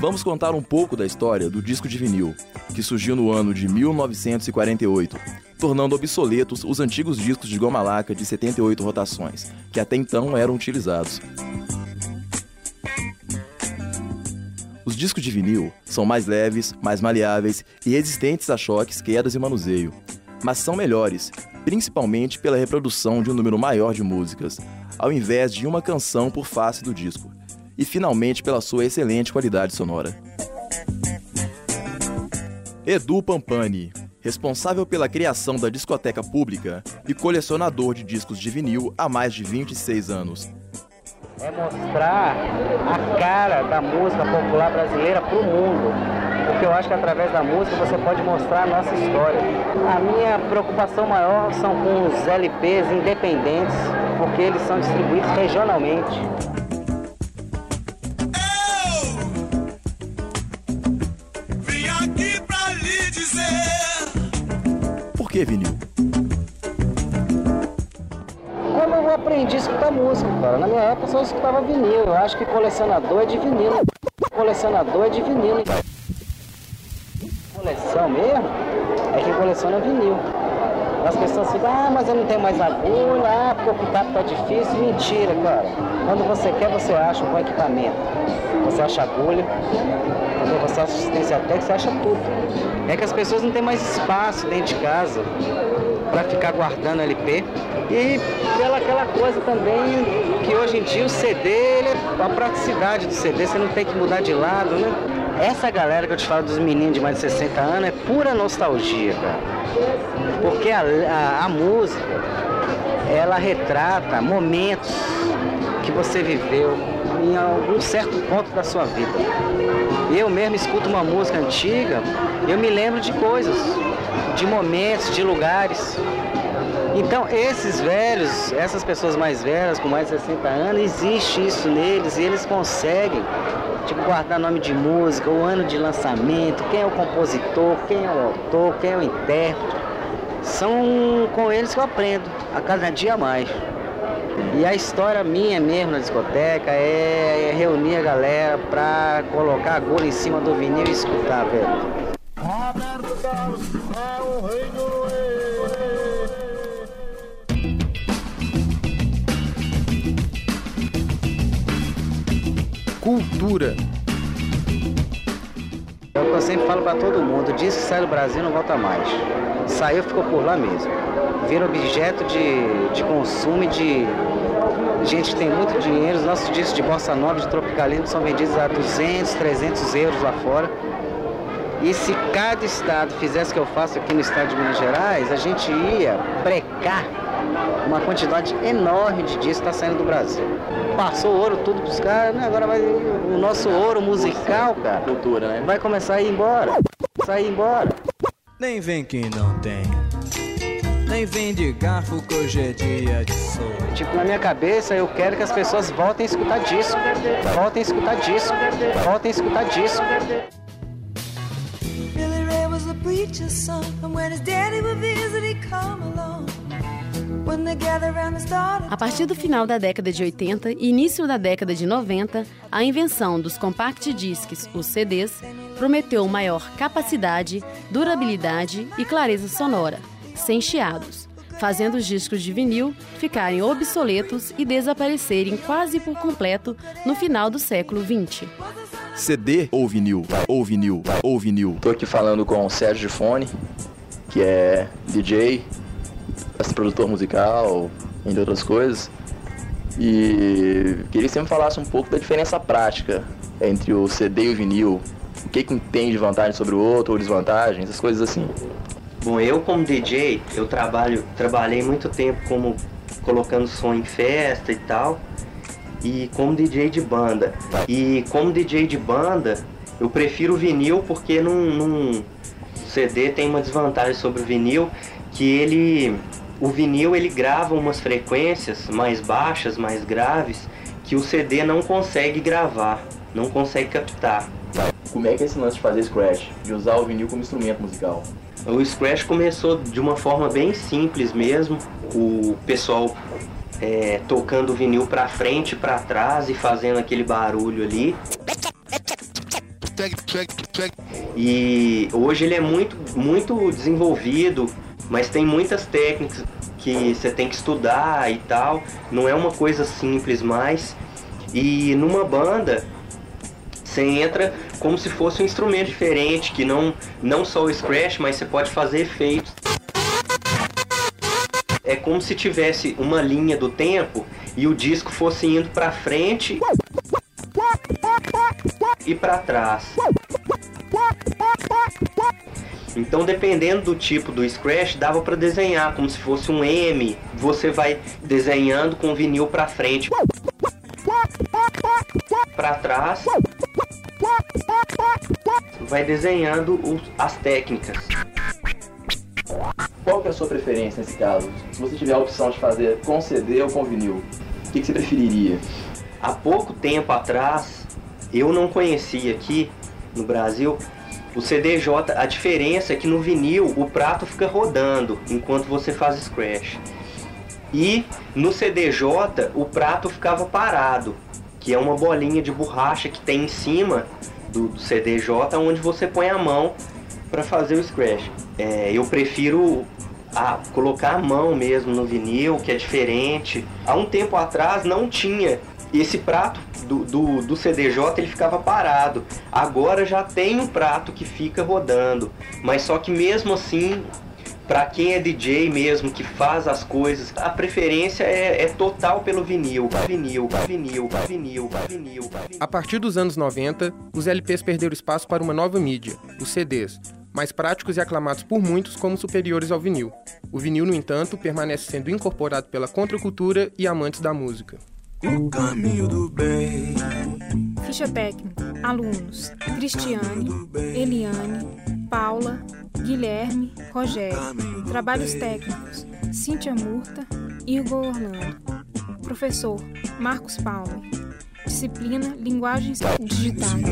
Vamos contar um pouco da história do disco de vinil, que surgiu no ano de 1948, tornando obsoletos os antigos discos de goma laca de 78 rotações, que até então eram utilizados. Os discos de vinil são mais leves, mais maleáveis e resistentes a choques, quedas e manuseio, mas são melhores, principalmente pela reprodução de um número maior de músicas, ao invés de uma canção por face do disco, e finalmente pela sua excelente qualidade sonora. Edu Pampani, responsável pela criação da discoteca pública e colecionador de discos de vinil há mais de 26 anos. É mostrar a cara da música popular brasileira para o mundo. Porque eu acho que através da música você pode mostrar a nossa história. A minha preocupação maior são com os LPs independentes, porque eles são distribuídos regionalmente. Que vinil? Quando eu aprendi a música, cara, na minha época só escutava vinil. Eu acho que colecionador é de vinil. Colecionador é de vinil. Coleção mesmo é que coleciona vinil. As pessoas ficam, ah, mas eu não tenho mais agulha, ah, porque o contato tá difícil. Mentira, cara. Quando você quer, você acha um bom equipamento. Você acha agulha, quando você acha assistência técnica, você acha tudo. É que as pessoas não têm mais espaço dentro de casa para ficar guardando LP. E pela aquela coisa também que hoje em dia o CD, ele é a praticidade do CD, você não tem que mudar de lado, né? Essa galera que eu te falo dos meninos de mais de 60 anos é pura nostalgia, cara. Porque a, a, a música, ela retrata momentos que você viveu em algum certo ponto da sua vida. Eu mesmo escuto uma música antiga, eu me lembro de coisas, de momentos, de lugares. Então, esses velhos, essas pessoas mais velhas, com mais de 60 anos, existe isso neles e eles conseguem tipo, guardar nome de música, o ano de lançamento, quem é o compositor, quem é o autor, quem é o intérprete. São com eles que eu aprendo, a cada dia mais. E a história minha mesmo na discoteca é reunir a galera pra colocar a agulha em cima do vinil e escutar, velho. Roberto Carlos é o rei do Cultura. É o que eu sempre falo para todo mundo, diz que sai do Brasil não volta mais. Saiu, ficou por lá mesmo. Vira objeto de, de consumo e de gente que tem muito dinheiro. Os nossos discos de bossa nova, de tropicalismo são vendidos a 200, 300 euros lá fora. E se cada estado fizesse o que eu faço aqui no estado de Minas Gerais, a gente ia brecar uma quantidade enorme de discos está saindo do Brasil. Passou ouro tudo pros caras, né? Agora vai o nosso ouro musical, cara. Cultura, né? Vai começar a ir embora. Sair embora. Nem vem que não tem. Nem vem de garfo que hoje é dia de sol. Tipo, na minha cabeça eu quero que as pessoas voltem a escutar disco. Voltem a escutar disco. Voltem a escutar disco. Billy Ray was a preacher's son, and when his daddy would visit, he'd come along. A partir do final da década de 80 e início da década de 90, a invenção dos compact discs, os CDs, prometeu maior capacidade, durabilidade e clareza sonora, sem chiados, fazendo os discos de vinil ficarem obsoletos e desaparecerem quase por completo no final do século XX. CD ou vinil? Ou vinil? Ou vinil? Tô aqui falando com o Sérgio Fone, que é DJ, produtor musical, entre outras coisas. E queria que você me falasse um pouco da diferença prática entre o CD e o vinil. O que, que tem de vantagem sobre o outro, ou desvantagens, essas coisas assim. Bom, eu como DJ, eu trabalho, trabalhei muito tempo como colocando som em festa e tal, e como DJ de banda. E como DJ de banda, eu prefiro o vinil porque num CD tem uma desvantagem sobre o vinil, que ele o vinil ele grava umas frequências mais baixas, mais graves, que o CD não consegue gravar, não consegue captar. Como é que é esse lance de fazer scratch, de usar o vinil como instrumento musical? O scratch começou de uma forma bem simples mesmo, o pessoal é, tocando o vinil para frente, para trás e fazendo aquele barulho ali. E hoje ele é muito, muito desenvolvido, mas tem muitas técnicas que você tem que estudar e tal. Não é uma coisa simples mais. E numa banda, você entra como se fosse um instrumento diferente, que não, não só o scratch, mas você pode fazer efeitos. É como se tivesse uma linha do tempo e o disco fosse indo para frente e para trás. Então, dependendo do tipo do scratch, dava para desenhar como se fosse um M. Você vai desenhando com o vinil para frente, para trás, vai desenhando os, as técnicas. Qual que é a sua preferência nesse caso? Se você tiver a opção de fazer com CD ou com vinil, o que, que você preferiria? Há pouco tempo atrás, eu não conhecia aqui no Brasil o CDJ. A diferença é que no vinil o prato fica rodando enquanto você faz scratch. E no CDJ o prato ficava parado, que é uma bolinha de borracha que tem em cima do, do CDJ onde você põe a mão para fazer o scratch. É, eu prefiro a, colocar a mão mesmo no vinil, que é diferente. Há um tempo atrás não tinha esse prato do, do, do, CDJ ele ficava parado. Agora já tem um prato que fica rodando. Mas só que mesmo assim, para quem é DJ mesmo, que faz as coisas, a preferência é, é total pelo vinil. Vinil, vinil, vinil, vinil. A partir dos anos 90, os LPs perderam espaço para uma nova mídia, os CDs mais práticos e aclamados por muitos como superiores ao vinil. O vinil, no entanto, permanece sendo incorporado pela contracultura e amantes da música. O caminho do bem. Ficha técnica. Alunos: Cristiane, Eliane, Paula, Guilherme, Rogério. Trabalhos técnicos: Cíntia Murta, Igor Orlando. Professor: Marcos Paulo. Disciplina Linguagens Digitais.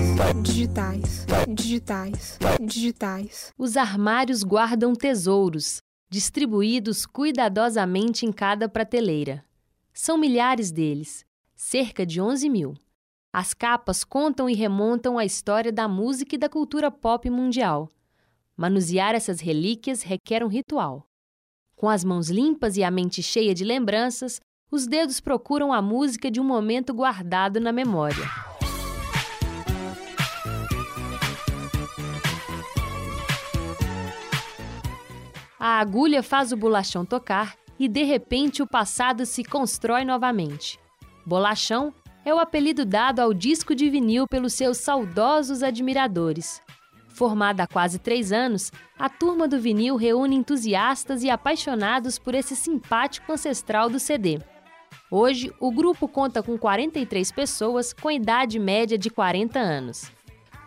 Digitais. Digitais. Digitais. Os armários guardam tesouros, distribuídos cuidadosamente em cada prateleira. São milhares deles, cerca de 11 mil. As capas contam e remontam a história da música e da cultura pop mundial. Manusear essas relíquias requer um ritual. Com as mãos limpas e a mente cheia de lembranças, os dedos procuram a música de um momento guardado na memória. A agulha faz o bolachão tocar e de repente o passado se constrói novamente. Bolachão é o apelido dado ao disco de vinil pelos seus saudosos admiradores. Formada há quase três anos, a turma do vinil reúne entusiastas e apaixonados por esse simpático ancestral do CD. Hoje, o grupo conta com 43 pessoas com idade média de 40 anos.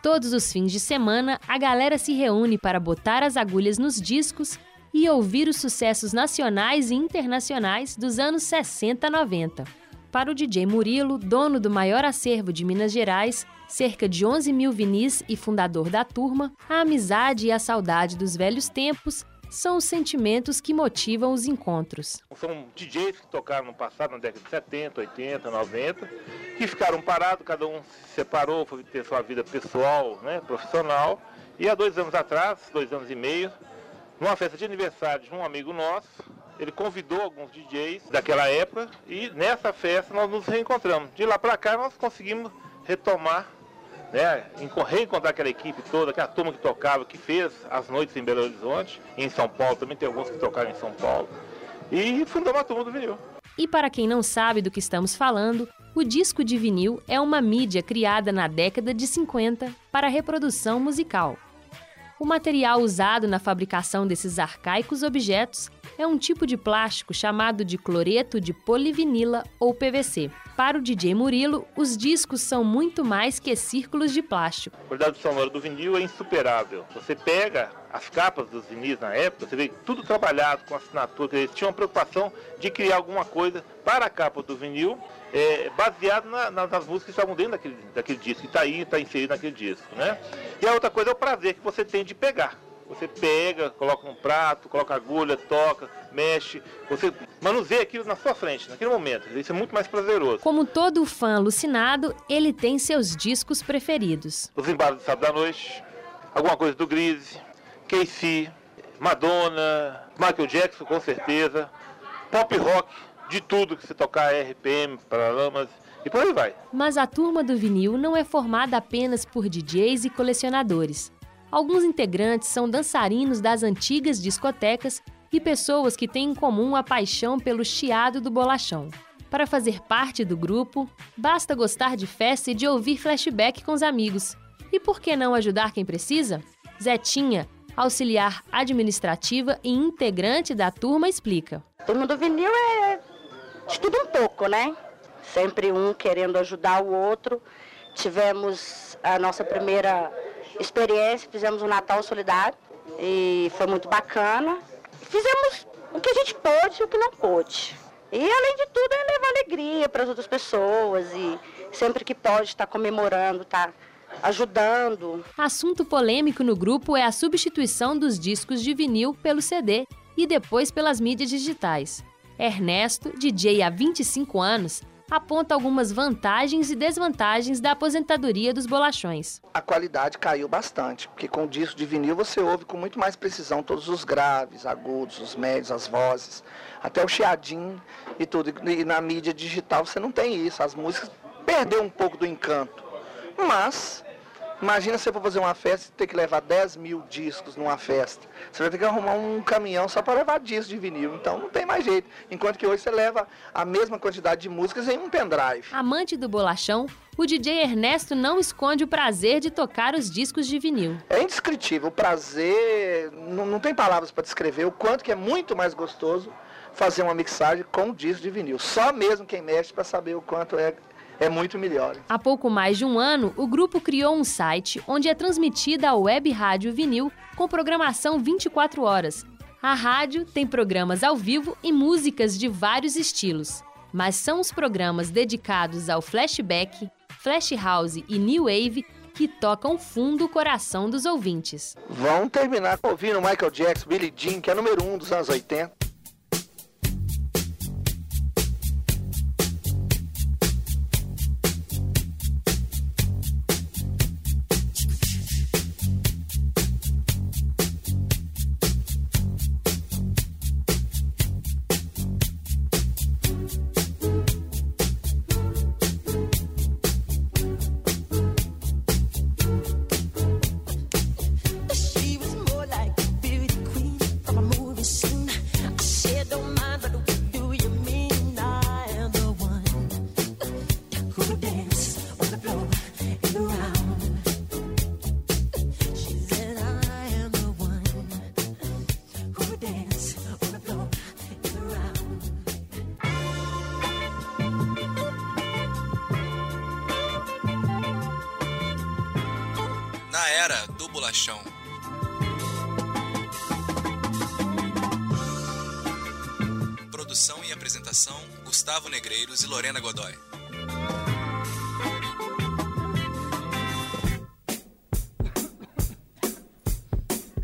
Todos os fins de semana, a galera se reúne para botar as agulhas nos discos e ouvir os sucessos nacionais e internacionais dos anos 60 a 90. Para o DJ Murilo, dono do maior acervo de Minas Gerais, cerca de 11 mil vinis e fundador da turma, a amizade e a saudade dos velhos tempos são os sentimentos que motivam os encontros. São DJs que tocaram no passado, na década de 70, 80, 90, que ficaram parados, cada um se separou, foi ter sua vida pessoal, né, profissional. E há dois anos atrás, dois anos e meio, numa festa de aniversário de um amigo nosso, ele convidou alguns DJs daquela época e nessa festa nós nos reencontramos. De lá para cá nós conseguimos retomar né, reencontrar aquela equipe toda, aquela turma que tocava, que fez as noites em Belo Horizonte, em São Paulo também tem alguns que tocaram em São Paulo. E fundamos a turma do vinil. E para quem não sabe do que estamos falando, o disco de vinil é uma mídia criada na década de 50 para reprodução musical. O material usado na fabricação desses arcaicos objetos é um tipo de plástico chamado de cloreto de polivinila ou PVC. Para o DJ Murilo, os discos são muito mais que círculos de plástico. A qualidade sonora do vinil é insuperável. Você pega as capas dos vinis na época, você vê tudo trabalhado com assinatura, eles tinham uma preocupação de criar alguma coisa para a capa do vinil, é, baseado na, na, nas músicas que estavam dentro daquele, daquele disco, que está aí, está inserido naquele disco. Né? E a outra coisa é o prazer que você tem de pegar Você pega, coloca num prato, coloca agulha, toca, mexe. Você manuseia aquilo na sua frente, naquele momento. Isso é muito mais prazeroso. Como todo fã alucinado, ele tem seus discos preferidos. Os embalos de sábado à noite, alguma coisa do Grise, Casey, Madonna, Michael Jackson, com certeza, pop rock, de tudo que você tocar, RPM, Paralamas e por aí vai. Mas a turma do vinil não é formada apenas por DJs e colecionadores. Alguns integrantes são dançarinos das antigas discotecas e pessoas que têm em comum a paixão pelo chiado do bolachão. Para fazer parte do grupo, basta gostar de festa e de ouvir flashback com os amigos. E por que não ajudar quem precisa? Zetinha, auxiliar administrativa e integrante da turma, explica. Turma do vinil é de tudo um pouco, né? Sempre um querendo ajudar o outro. Tivemos a nossa primeira experiência, fizemos um Natal solidário e foi muito bacana. Fizemos o que a gente pôde e o que não pôde. E além de tudo é levar alegria para as outras pessoas e sempre que pode estar tá comemorando, tá ajudando. Assunto polêmico no grupo é a substituição dos discos de vinil pelo CD e depois pelas mídias digitais. Ernesto, DJ há 25 anos, aponta algumas vantagens e desvantagens da aposentadoria dos bolachões. A qualidade caiu bastante, porque com o disco de vinil você ouve com muito mais precisão todos os graves, agudos, os médios, as vozes, até o chiadinho e tudo. E na mídia digital você não tem isso, as músicas perdeu um pouco do encanto. Mas Imagina você for fazer uma festa e ter que levar 10 mil discos numa festa. Você vai ter que arrumar um caminhão só para levar discos de vinil. Então não tem mais jeito. Enquanto que hoje você leva a mesma quantidade de músicas em um pendrive. Amante do bolachão, o DJ Ernesto não esconde o prazer de tocar os discos de vinil. É indescritível. O prazer, não, não tem palavras para descrever o quanto que é muito mais gostoso fazer uma mixagem com disco de vinil. Só mesmo quem mexe para saber o quanto é, é muito melhor. Há pouco mais de um ano, o grupo criou um site onde é transmitida a web rádio vinil com programação 24 horas. A rádio tem programas ao vivo e músicas de vários estilos, mas são os programas dedicados ao flashback, flash house e new wave que tocam fundo o coração dos ouvintes. Vão terminar ouvindo Michael Jackson, Billie Jean, que é número um dos anos 80. Bolachão. Produção e apresentação: Gustavo Negreiros e Lorena Godoy.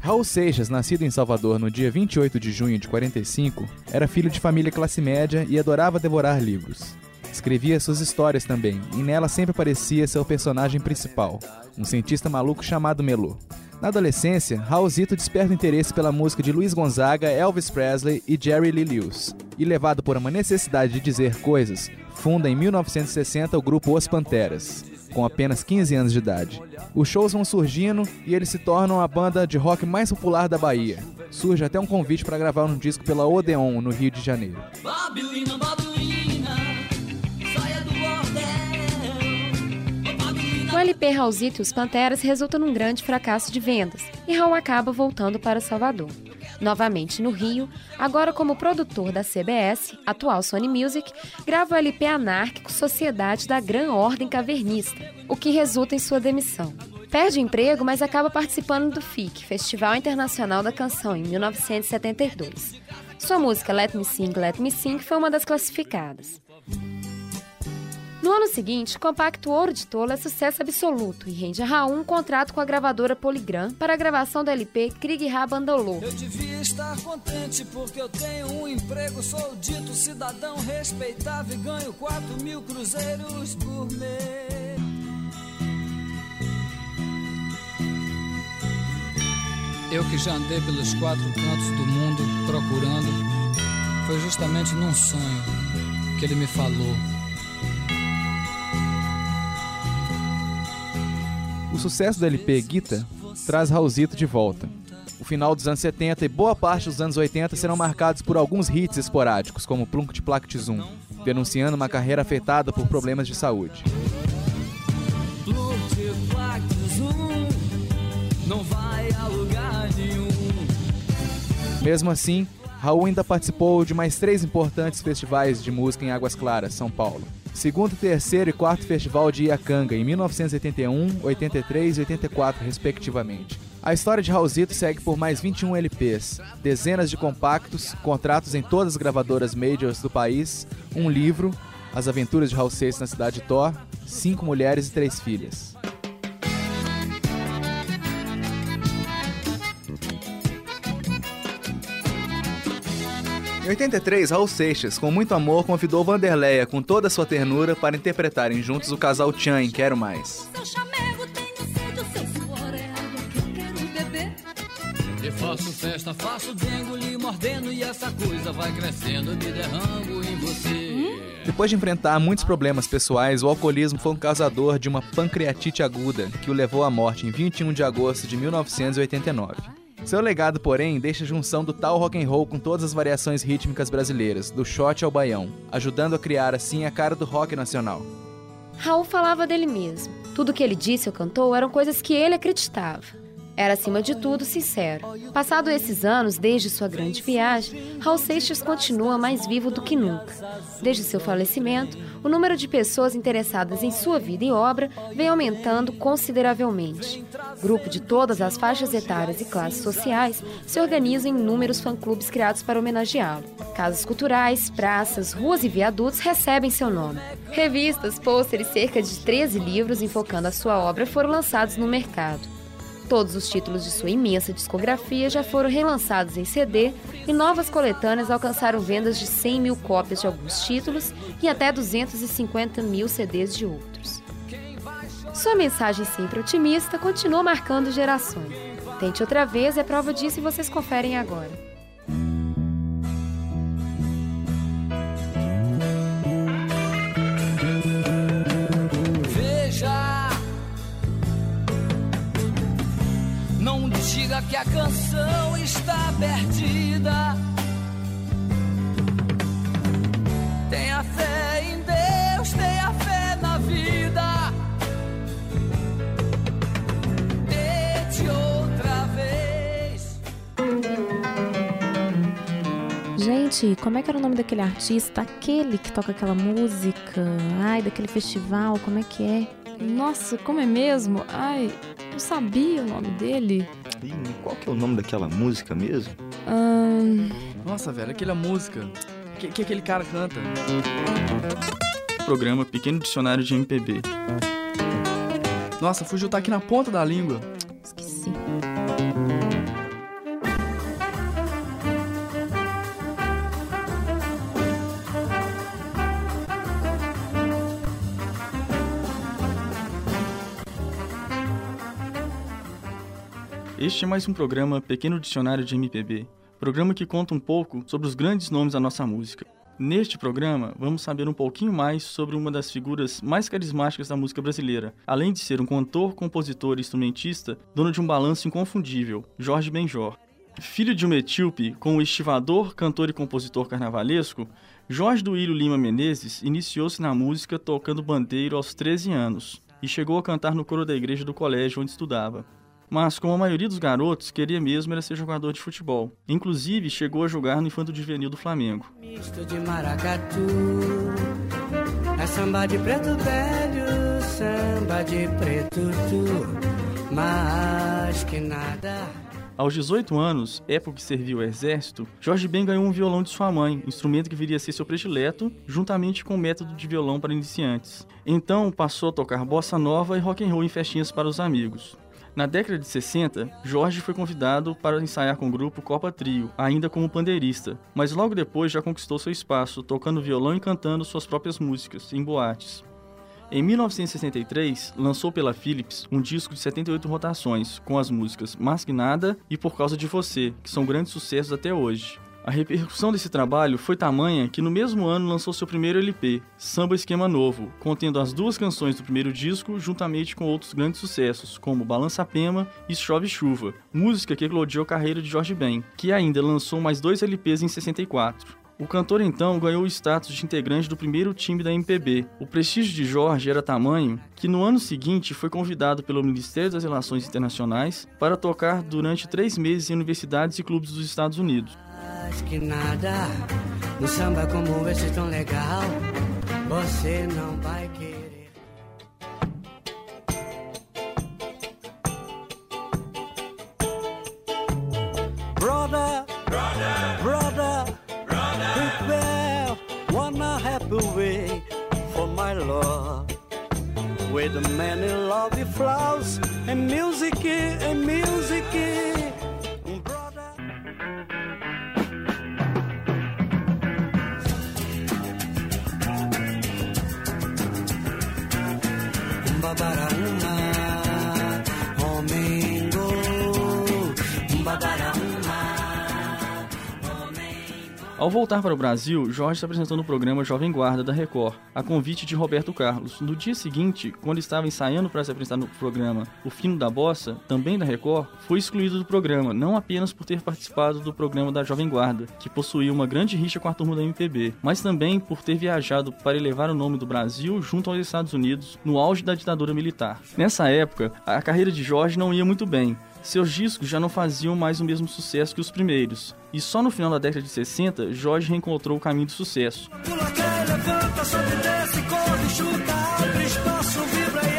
Raul Seixas, nascido em Salvador no dia 28 de junho de 45, era filho de família classe média e adorava devorar livros. Escrevia suas histórias também, e nela sempre aparecia seu personagem principal, um cientista maluco chamado Melô. Na adolescência, Raulzito desperta interesse pela música de Luiz Gonzaga, Elvis Presley e Jerry Lee Lewis, e levado por uma necessidade de dizer coisas, funda em 1960 o grupo Os Panteras, com apenas 15 anos de idade. Os shows vão surgindo e eles se tornam a banda de rock mais popular da Bahia. Surge até um convite para gravar um disco pela Odeon, no Rio de Janeiro. O LP Raulzito e os Panteras resulta num grande fracasso de vendas e Raul acaba voltando para Salvador. Novamente no Rio, agora como produtor da CBS, atual Sony Music, grava o LP anárquico Sociedade da Gran Ordem Cavernista, o que resulta em sua demissão. Perde o emprego, mas acaba participando do FIC, Festival Internacional da Canção, em 1972. Sua música Let Me Sing, Let Me Sing foi uma das classificadas. No ano seguinte, o compacto Ouro de Tolo é sucesso absoluto e rende a Raul um contrato com a gravadora Polygram para a gravação do LP Krieg Rabandolou. Eu devia estar contente porque eu tenho um emprego, sou dito cidadão respeitável e ganho 4 mil cruzeiros por mês. Eu que já andei pelos quatro cantos do mundo procurando, foi justamente num sonho que ele me falou. O sucesso do LP Guita traz Raulzito de volta. O final dos anos 70 e boa parte dos anos 80 serão marcados por alguns hits esporádicos, como Plunk de Plact Zoom, denunciando uma carreira afetada por problemas de saúde. Mesmo assim, Raul ainda participou de mais três importantes festivais de música em Águas Claras, São Paulo. Segundo, terceiro e quarto festival de Iacanga, em 1981, 83 e 84, respectivamente. A história de Raulzito segue por mais 21 LPs, dezenas de compactos, contratos em todas as gravadoras majors do país, um livro, As Aventuras de Raul Seixas na Cidade de Thor, cinco mulheres e três filhas. Em 83, Raul Seixas, com muito amor, convidou Vanderleia com toda a sua ternura para interpretarem juntos o casal Tchan em Quero Mais. É. E faço festa, faço dengo, lhe mordendo e essa coisa vai crescendo, me derrango em você. Depois de enfrentar muitos problemas pessoais, o alcoolismo foi um causador de uma pancreatite aguda que o levou à morte em 21 de agosto de 1989. Seu legado, porém, deixa a junção do tal rock and roll com todas as variações rítmicas brasileiras, do shot ao baião, ajudando a criar assim a cara do rock nacional. Raul falava dele mesmo. Tudo que ele disse ou cantou eram coisas que ele acreditava. Era, acima de tudo, sincero. Passado esses anos, desde sua grande viagem, Raul Seixas continua mais vivo do que nunca. Desde seu falecimento, o número de pessoas interessadas em sua vida e obra vem aumentando consideravelmente. Grupo de todas as faixas etárias e classes sociais se organizam em inúmeros fã-clubes criados para homenageá-lo. Casas culturais, praças, ruas e viadutos recebem seu nome. Revistas, pôsteres, cerca de 13 livros enfocando a sua obra foram lançados no mercado. Todos os títulos de sua imensa discografia já foram relançados em CD e novas coletâneas alcançaram vendas de 100 mil cópias de alguns títulos e até 250 mil CDs de outros. Sua mensagem sempre otimista continua marcando gerações. Tente outra vez, é prova disso e vocês conferem agora. Diga que a canção está perdida. Tenha fé em Deus, tenha fé na vida. Tente outra vez. Gente, como é que era o nome daquele artista? Aquele que toca aquela música? Ai, daquele festival, como é que é? Nossa, como é mesmo? Ai, eu sabia o nome dele. Ih, qual que é o nome daquela música mesmo? Ahn, Nossa, velho, aquela música. Que, que aquele cara canta. Programa Pequeno Dicionário de MPB. Nossa, fugiu, tá aqui na ponta da língua. Este é mais um programa Pequeno Dicionário de MPB, programa que conta um pouco sobre os grandes nomes da nossa música. Neste programa, vamos saber um pouquinho mais sobre uma das figuras mais carismáticas da música brasileira, além de ser um cantor, compositor e instrumentista, dono de um balanço inconfundível, Jorge Benjor. Filho de um etíope com o estivador, cantor e compositor carnavalesco, Jorge Duílio Lima Menezes iniciou-se na música tocando bandeiro aos 13 anos e chegou a cantar no coro da igreja do colégio onde estudava. Mas, como a maioria dos garotos, queria mesmo era ser jogador de futebol. Inclusive, chegou a jogar no Infanto Juvenil do Flamengo. Misto de maracatu, é samba de preto velho, samba de preto tu, mas que nada. Aos 18 anos, época que serviu ao exército, Jorge Ben ganhou um violão de sua mãe, instrumento que viria a ser seu predileto, juntamente com o método de violão para iniciantes. Então passou a tocar bossa nova e rock and roll em festinhas para os amigos. Na década de 60, Jorge foi convidado para ensaiar com o grupo Copa Trio, ainda como pandeirista, mas logo depois já conquistou seu espaço, tocando violão e cantando suas próprias músicas, em boates. Em 1963, lançou pela Philips um disco de 78 rotações, com as músicas Mas que Nada e Por Causa de Você, que são grandes sucessos até hoje. A repercussão desse trabalho foi tamanha que no mesmo ano lançou seu primeiro LP, Samba Esquema Novo, contendo as duas canções do primeiro disco, juntamente com outros grandes sucessos, como Balança Pema e Chove Chuva, música que eclodiu a carreira de Jorge Ben, que ainda lançou mais dois LPs em 64. O cantor então ganhou o status de integrante do primeiro time da MPB. O prestígio de Jorge era tamanho que no ano seguinte foi convidado pelo Ministério das Relações Internacionais para tocar durante três meses em universidades e clubes dos Estados Unidos. que nada, no samba como esse tão legal, você não vai querer. With many lovely flowers and music Ao voltar para o Brasil, Jorge se apresentou no programa Jovem Guarda da Record, a convite de Roberto Carlos. No dia seguinte, quando estava ensaiando para se apresentar no programa O Fino da Bossa, também da Record, foi excluído do programa, não apenas por ter participado do programa da Jovem Guarda, que possuía uma grande rixa com a turma da MPB, mas também por ter viajado para elevar o nome do Brasil junto aos Estados Unidos no auge da ditadura militar. Nessa época, a carreira de Jorge não ia muito bem, seus discos já não faziam mais o mesmo sucesso que os primeiros, e só no final da década de 60, Jorge reencontrou o caminho do sucesso. Pula, cai, levanta, sobe, desce, corre, chuta, abre espaço, vibra e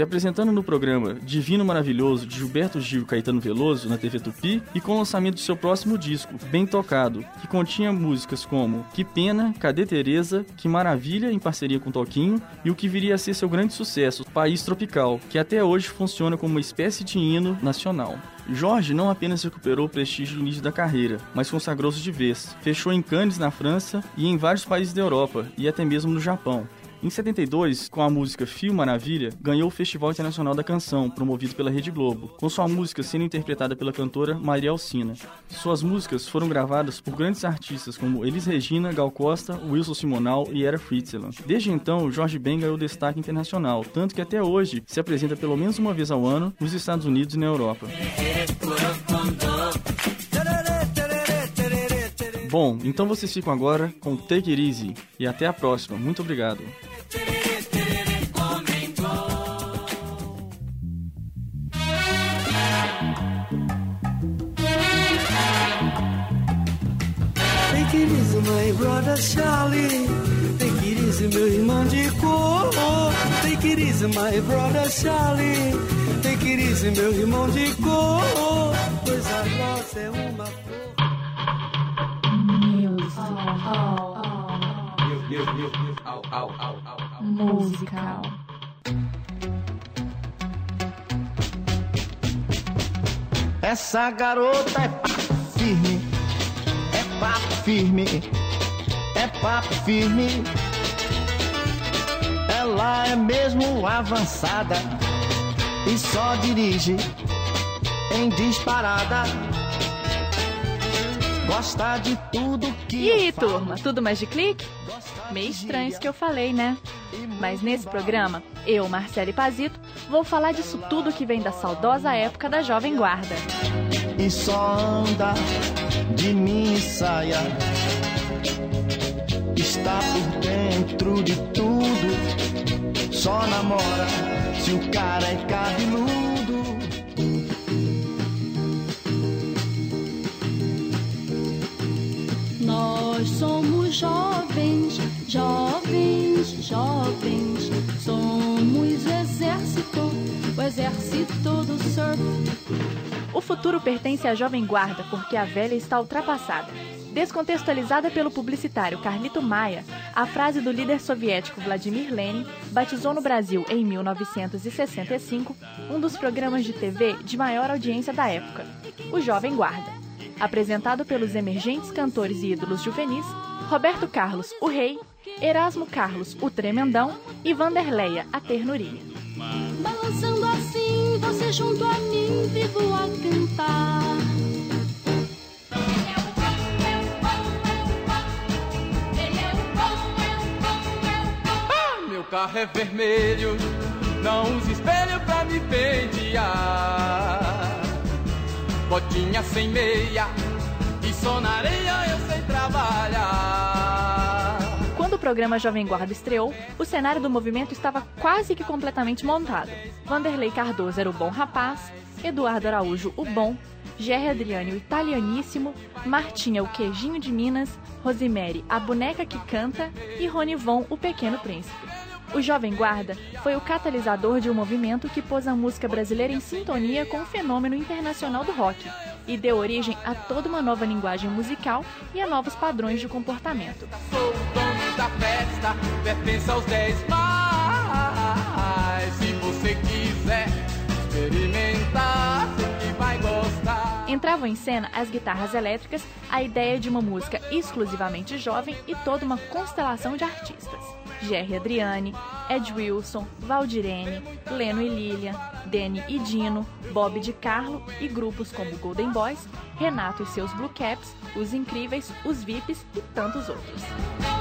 Se apresentando no programa Divino Maravilhoso de Gilberto Gil e Caetano Veloso na TV Tupi e com o lançamento do seu próximo disco, Bem Tocado, que continha músicas como Que Pena, Cadê Teresa, Que Maravilha em parceria com Toquinho e o que viria a ser seu grande sucesso, País Tropical, que até hoje funciona como uma espécie de hino nacional. Jorge não apenas recuperou o prestígio do início da carreira, mas consagrou-se de vez. Fechou em Cannes, na França, e em vários países da Europa, e até mesmo no Japão. Em 72, com a música Fio Maravilha, ganhou o Festival Internacional da Canção, promovido pela Rede Globo, com sua música sendo interpretada pela cantora Maria Alcina. Suas músicas foram gravadas por grandes artistas como Elis Regina, Gal Costa, Wilson Simonal e Era Fritzland. Desde então, Jorge Ben ganhou destaque internacional, tanto que até hoje se apresenta pelo menos uma vez ao ano nos Estados Unidos e na Europa. Bom, então vocês ficam agora com Take It Easy e até a próxima. Muito obrigado. Take it easy, my brother Charlie. Take it easy, meu irmão de cor. Take it easy, my brother Charlie. Take it easy, meu irmão de cor. Coisa nossa é uma. Musical. Essa garota é papo firme, é papo firme, é papo firme. Ela é mesmo avançada e só dirige em disparada. Gosta de tudo E aí, turma, tudo mais de clique? Meio estranho isso que eu falei, né? Mas nesse programa, eu, Marcele Pazito, vou falar disso tudo que vem da saudosa época da Jovem Guarda. e só anda de mini saia. Está por dentro de tudo, só namora se o cara é cabeludo. Nós somos jovens, jovens, jovens. Somos o exército, o exército do futuro pertence à jovem guarda porque a velha está ultrapassada. Descontextualizada pelo publicitário Carlito Maia, a frase do líder soviético Vladimir Lenin batizou no Brasil, em 1965, um dos programas de TV de maior audiência da época, o Jovem Guarda. Apresentado pelos emergentes cantores e ídolos juvenis Roberto Carlos, o Rei, Erasmo Carlos, o Tremendão e Vanderleia, a Ternurinha. Balançando assim, você junto a mim, vivo a cantar. Ah, meu carro é vermelho, não use espelho pra me pentear. Botinha sem meia e só na areia eu sei trabalhar. Quando o programa Jovem Guarda estreou, o cenário do movimento estava quase que completamente montado. Vanderlei Cardoso era o bom rapaz, Eduardo Araújo o bom, Gerry Adriane o italianíssimo, Martinha o queijinho de Minas, Rosemary a boneca que canta e Ronivon o pequeno príncipe. O Jovem Guarda foi o catalisador de um movimento que pôs a música brasileira em sintonia com o fenômeno internacional do rock e deu origem a toda uma nova linguagem musical e a novos padrões de comportamento. Sou o dono da festa, pertence aos 10 mais. Se você quiser experimentar, que vai gostar. Entravam em cena as guitarras elétricas, a ideia de uma música exclusivamente jovem e toda uma constelação de artistas. Jerry Adriane, Ed Wilson, Valdirene, Leno e Lilian, Danny e Dino, Bob de Carlo e grupos como Golden Boys, Renato e seus Blue Caps, Os Incríveis, Os VIPs e tantos outros.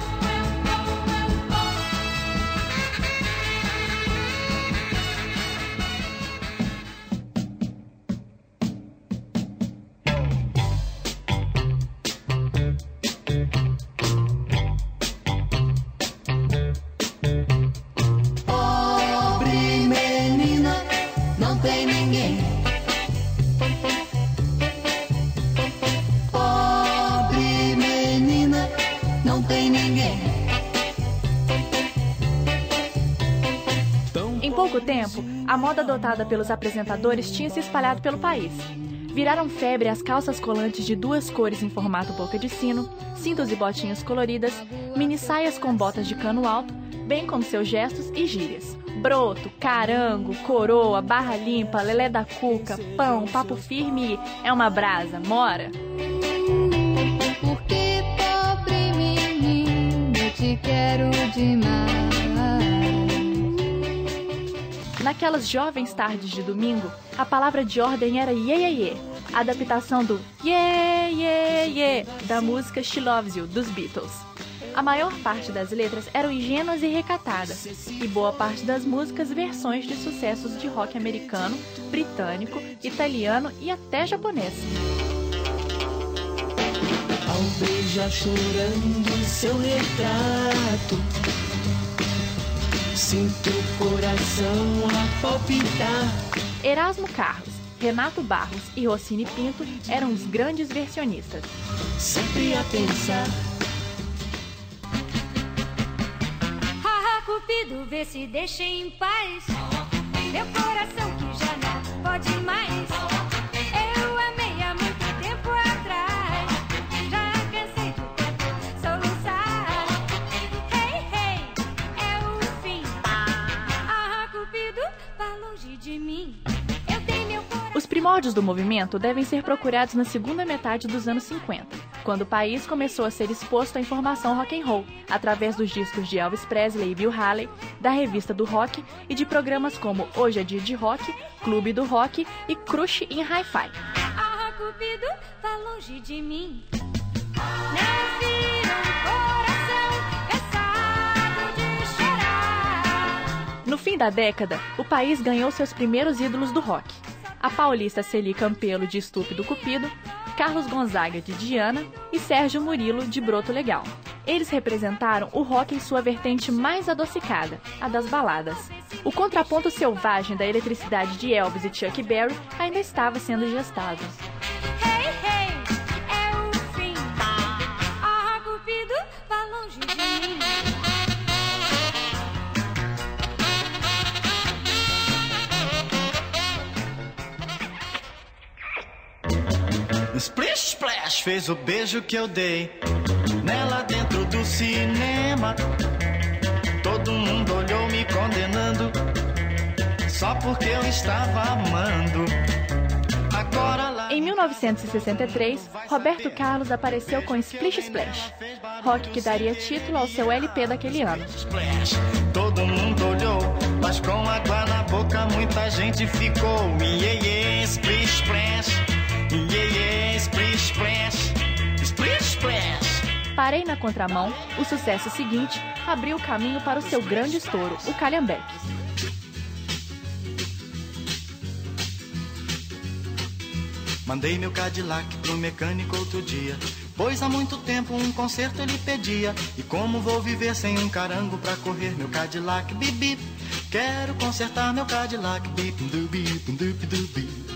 Moda adotada pelos apresentadores tinha se espalhado pelo país. Viraram febre as calças colantes de duas cores em formato boca de sino, cintos e botinhas coloridas, mini saias com botas de cano alto, bem como seus gestos e gírias. Broto, carango, coroa, barra limpa, lelé da cuca, pão, papo firme e é uma brasa, mora. Porque pobre menina, eu te quero demais. Naquelas jovens tardes de domingo, a palavra de ordem era ye, ye, ye, adaptação do ye, ye, ye da música She Loves You dos Beatles. A maior parte das letras eram ingênuas e recatadas, e boa parte das músicas versões de sucessos de rock americano, britânico, italiano e até japonês. Ao beijar chorando seu retrato, sinto o coração a palpitar. Erasmo Carlos, Renato Barros e Rossini Pinto eram os grandes versionistas. Sempre a pensar. Haha, Cupido, vê se deixa em paz. Meu coração que já não pode mais. Primórdios do movimento devem ser procurados na segunda metade dos anos 50, quando o país começou a ser exposto à informação rock and roll, através dos discos de Elvis Presley e Bill Haley, da revista do rock e de programas como Hoje é Dia de Rock, Clube do Rock e Crush em Hi-Fi. Chorar. No fim da década, o país ganhou seus primeiros ídolos do rock. A paulista Celi Campelo de Estúpido Cupido, Carlos Gonzaga de Diana e Sérgio Murilo de Broto Legal. Eles representaram o rock em sua vertente mais adocicada, a das baladas. O contraponto selvagem da eletricidade de Elvis e Chuck Berry ainda estava sendo gestado. Splish Splash fez o beijo que eu dei nela dentro do cinema. Todo mundo olhou me condenando só porque eu estava amando. Agora lá. Em 1963, Roberto Carlos apareceu com Splish Splash, rock que daria título ao seu LP daquele ano. Todo mundo olhou, mas com água na boca muita gente ficou. Yeah, yeah, splish splash. Parei na contramão, o sucesso seguinte abriu o caminho para o seu grande estouro, o Calhambeque. Mandei meu Cadillac pro mecânico outro dia. Pois há muito tempo um conserto ele pedia. E como vou viver sem um carango pra correr meu Cadillac? Bibi, quero consertar meu Cadillac. Bip, dubi, dubi. Com muita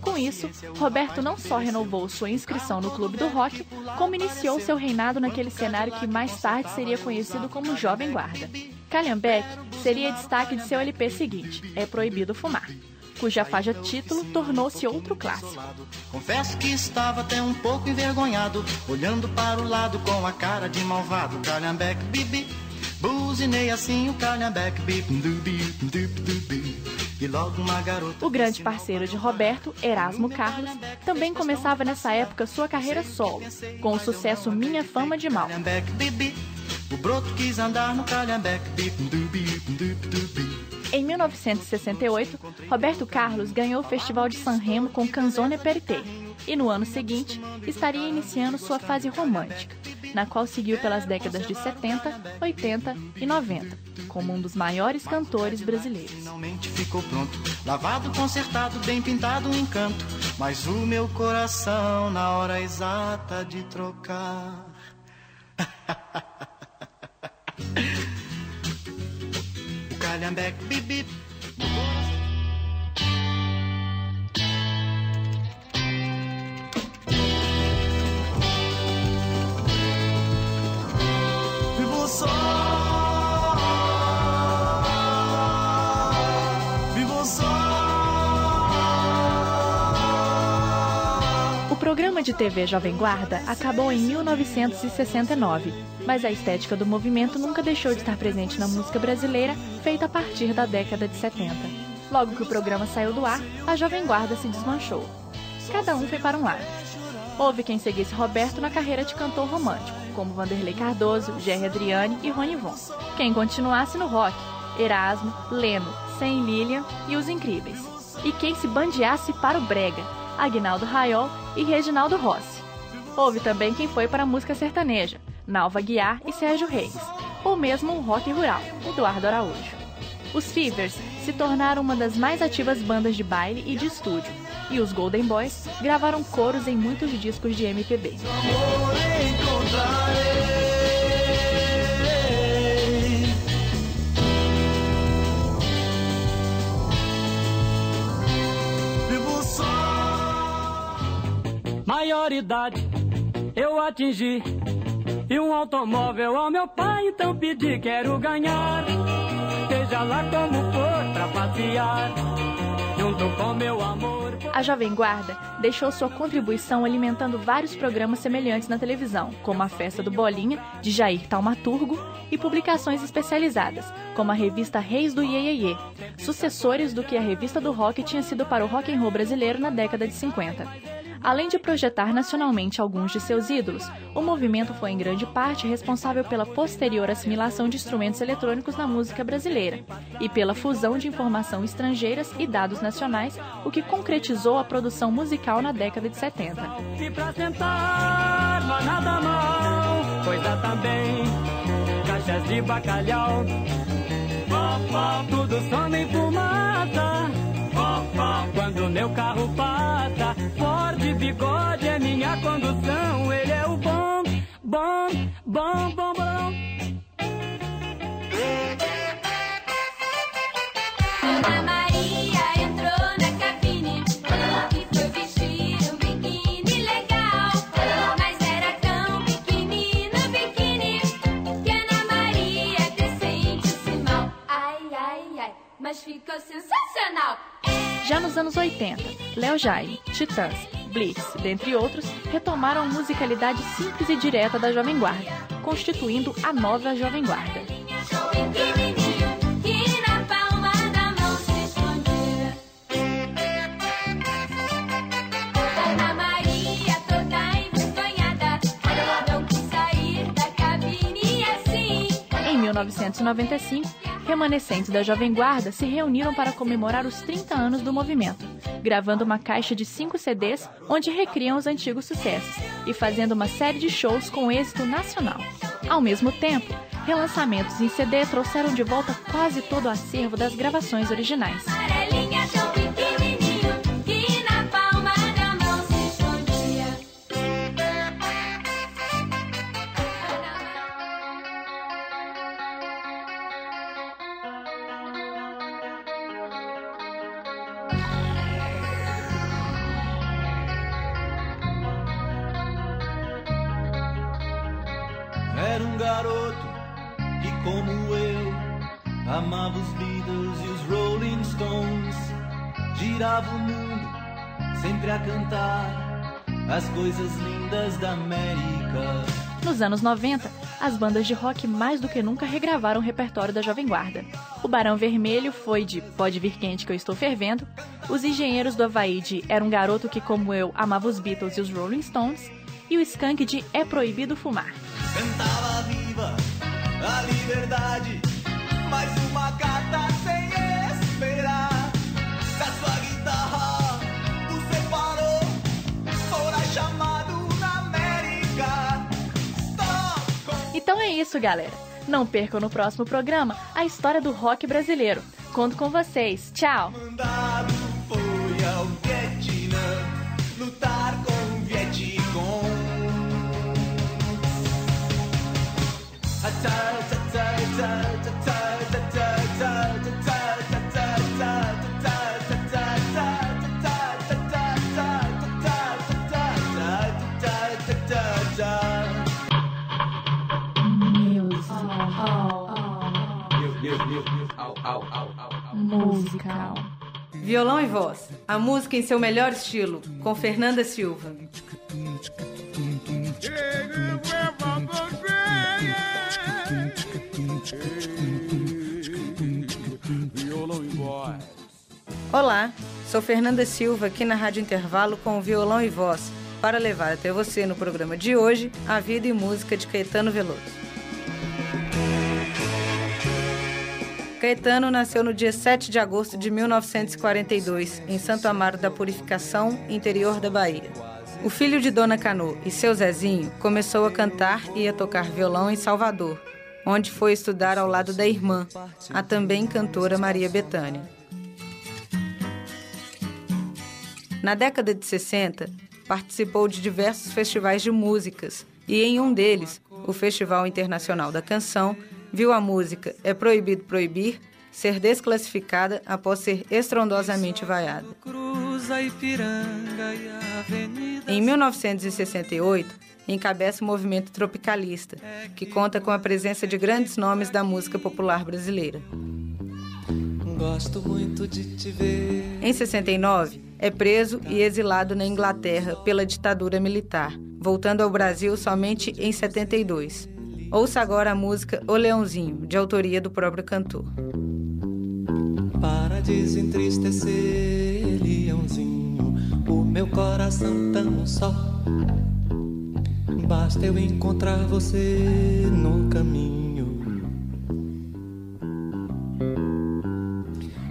Com isso, Roberto não só renovou sua inscrição no Clube do Rock, como iniciou seu reinado naquele cenário que mais tarde seria conhecido como Jovem Guarda. Calhambeck seria destaque de seu LP seguinte, É Proibido Fumar, cuja faixa título tornou-se outro clássico. Confesso que estava até um pouco envergonhado, olhando para o lado com a cara de malvado. Calhambeck, bibi, buzinei assim o calhambeck, bip, dubi, dubi, dubi. O grande parceiro de Roberto, Erasmo Carlos, também começava nessa época sua carreira solo, com o sucesso Minha Fama de Mal. Em 1968, Roberto Carlos ganhou o Festival de San Remo com Canzone Perité e no ano seguinte estaria iniciando sua fase romântica, na qual seguiu pelas décadas de 70, 80 e 90, como um dos maiores cantores brasileiros. Finalmente ficou pronto, lavado, consertado, bem pintado, um encanto. Mas o meu coração, na hora exata de trocar. o calhambeque, bip. Programa de TV Jovem Guarda acabou em 1969, mas a estética do movimento nunca deixou de estar presente na música brasileira, feita a partir da década de 70. Logo que o programa saiu do ar, a Jovem Guarda se desmanchou. Cada um foi para um lado. Houve quem seguisse Roberto na carreira de cantor romântico, como Vanderlei Cardoso, Jerry Adriane e Rony Von. Quem continuasse no rock, Erasmo, Leno, Sem Lilian e Os Incríveis. E quem se bandeasse para o brega, Agnaldo Raiol e Reginaldo Rossi. Houve também quem foi para a música sertaneja, Nalva Guiar e Sérgio Reis, ou mesmo o rock rural, Eduardo Araújo. Os Fevers se tornaram uma das mais ativas bandas de baile e de estúdio, e os Golden Boys gravaram coros em muitos discos de MPB. Maioridade eu atingi. E um automóvel ao meu pai, então pedi, quero ganhar. Seja lá como for, passear. Junto com meu amor. A Jovem Guarda deixou sua contribuição alimentando vários programas semelhantes na televisão, como a Festa do Bolinha, de Jair Taumaturgo, e publicações especializadas, como a revista Reis do Iê, sucessores do que a revista do rock tinha sido para o rock and roll brasileiro na década de 50. Além de projetar nacionalmente alguns de seus ídolos, o movimento foi em grande parte responsável pela posterior assimilação de instrumentos eletrônicos na música brasileira e pela fusão de informação estrangeiras e dados nacionais, o que concretizou a produção musical na década de 70. E pra sentar, não há nada mal. Coisa também, caixas de bacalhau. Tudo some em fumaça. Quando meu carro passa, Ford bigode é minha condução. Ele é o bom, bom, bom, bom, bom. Léo Jaime, Titãs, Blitz, dentre outros, retomaram a musicalidade simples e direta da Jovem Guarda, constituindo a nova Jovem Guarda. Em 1995, remanescentes da Jovem Guarda se reuniram para comemorar os 30 anos do movimento gravando uma caixa de cinco CDs onde recriam os antigos sucessos e fazendo uma série de shows com êxito nacional. Ao mesmo tempo, relançamentos em CD trouxeram de volta quase todo o acervo das gravações originais. Era um garoto que, como eu, amava os Beatles e os Rolling Stones. Girava o mundo sempre a cantar as coisas lindas da América. Nos anos 90, as bandas de rock mais do que nunca regravaram o repertório da Jovem Guarda. O Barão Vermelho foi de Pode Vir Quente Que Eu Estou Fervendo, os Engenheiros do Havaí de Era um Garoto que, como eu, amava os Beatles e os Rolling Stones, e o Skank de É Proibido Fumar. Cantava viva a liberdade, mais uma carta sem esperar. Da sua guitarra o separou, fora chamado na América. Então é isso, galera. Não percam no próximo programa a história do rock brasileiro. Conto com vocês. Tchau! Mandado Musical. Violão e voz. A música em seu melhor estilo, com Fernanda Silva. Olá, sou Fernanda Silva aqui na Rádio Intervalo com Violão e Voz, para levar até você no programa de hoje a vida e música de Caetano Veloso. Caetano nasceu no dia 7 de agosto de 1942, em Santo Amaro da Purificação, interior da Bahia. O filho de Dona Cano e seu Zezinho começou a cantar e a tocar violão em Salvador, onde foi estudar ao lado da irmã, a também cantora Maria Bethânia. Na década de 60, participou de diversos festivais de músicas e em um deles, o Festival Internacional da Canção, viu a música É Proibido Proibir ser desclassificada após ser estrondosamente vaiada. Em 1968, encabeça o movimento tropicalista, que conta com a presença de grandes nomes da música popular brasileira. Gosto muito de te ver. Em 69, é preso e exilado na Inglaterra pela ditadura militar, voltando ao Brasil somente em 72. Ouça agora a música O Leãozinho, de autoria do próprio cantor. Para desentristecer, leãozinho, o meu coração tão só. Basta eu encontrar você no caminho.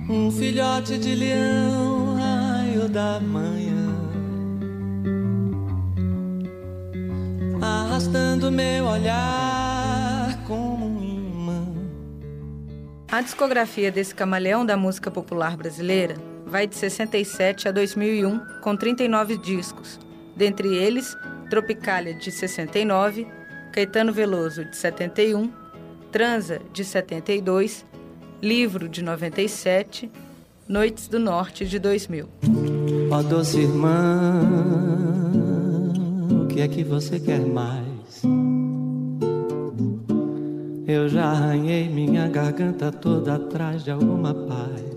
Um filhote de leão, da manhã. Arrastando meu olhar como um imã. A discografia desse camaleão da música popular brasileira vai de 67 a 2001, com 39 discos. Dentre eles, Tropicália, de 69, Caetano Veloso, de 71, Transa, de 72, Livro, de 97, Noites do Norte, de 2000. Ó doce irmã, o que é que você quer mais? Eu já arranhei minha garganta toda atrás de alguma paz.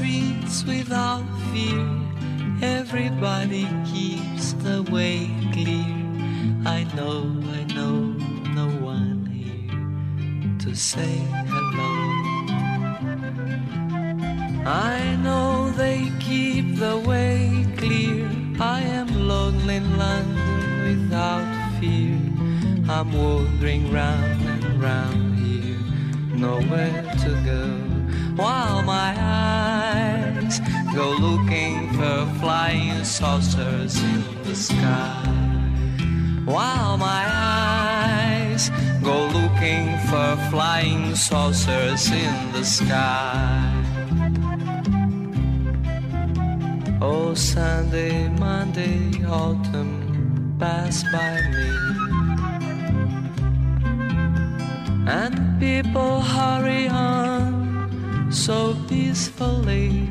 Streets without fear. Everybody keeps the way clear. I know, I know, no one here to say hello. I know they keep the way clear. I am lonely in London without fear. I'm wandering round round the sky. While my eyes go looking for flying saucers in the sky. Oh, Sunday, Monday, autumn pass by me. And people hurry on so peacefully.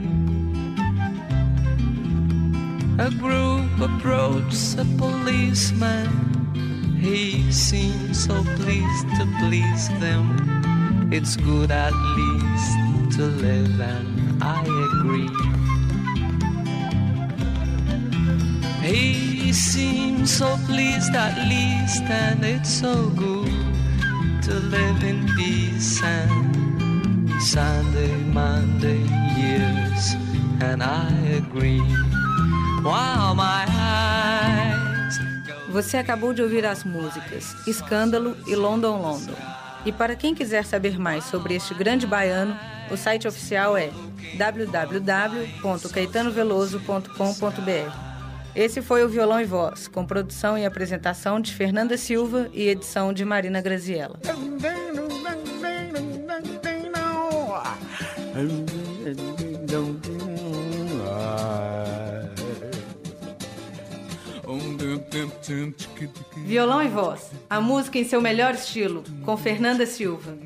A group approaches a policeman. He seems so pleased to please them. It's good at least to live, and I agree. He seems so pleased at least, and it's so good to live in peace. And Sunday, Monday, years, and I agree. While my eyes Você acabou de ouvir as músicas Escândalo e London London. E para quem quiser saber mais sobre este grande baiano, o site oficial é www.caetanoveloso.com.br. Esse foi o Violão e Voz, com produção e apresentação de Fernanda Silva e edição de Marina Graziella. Violão e Voz, a música em seu melhor estilo, com Fernanda Silva.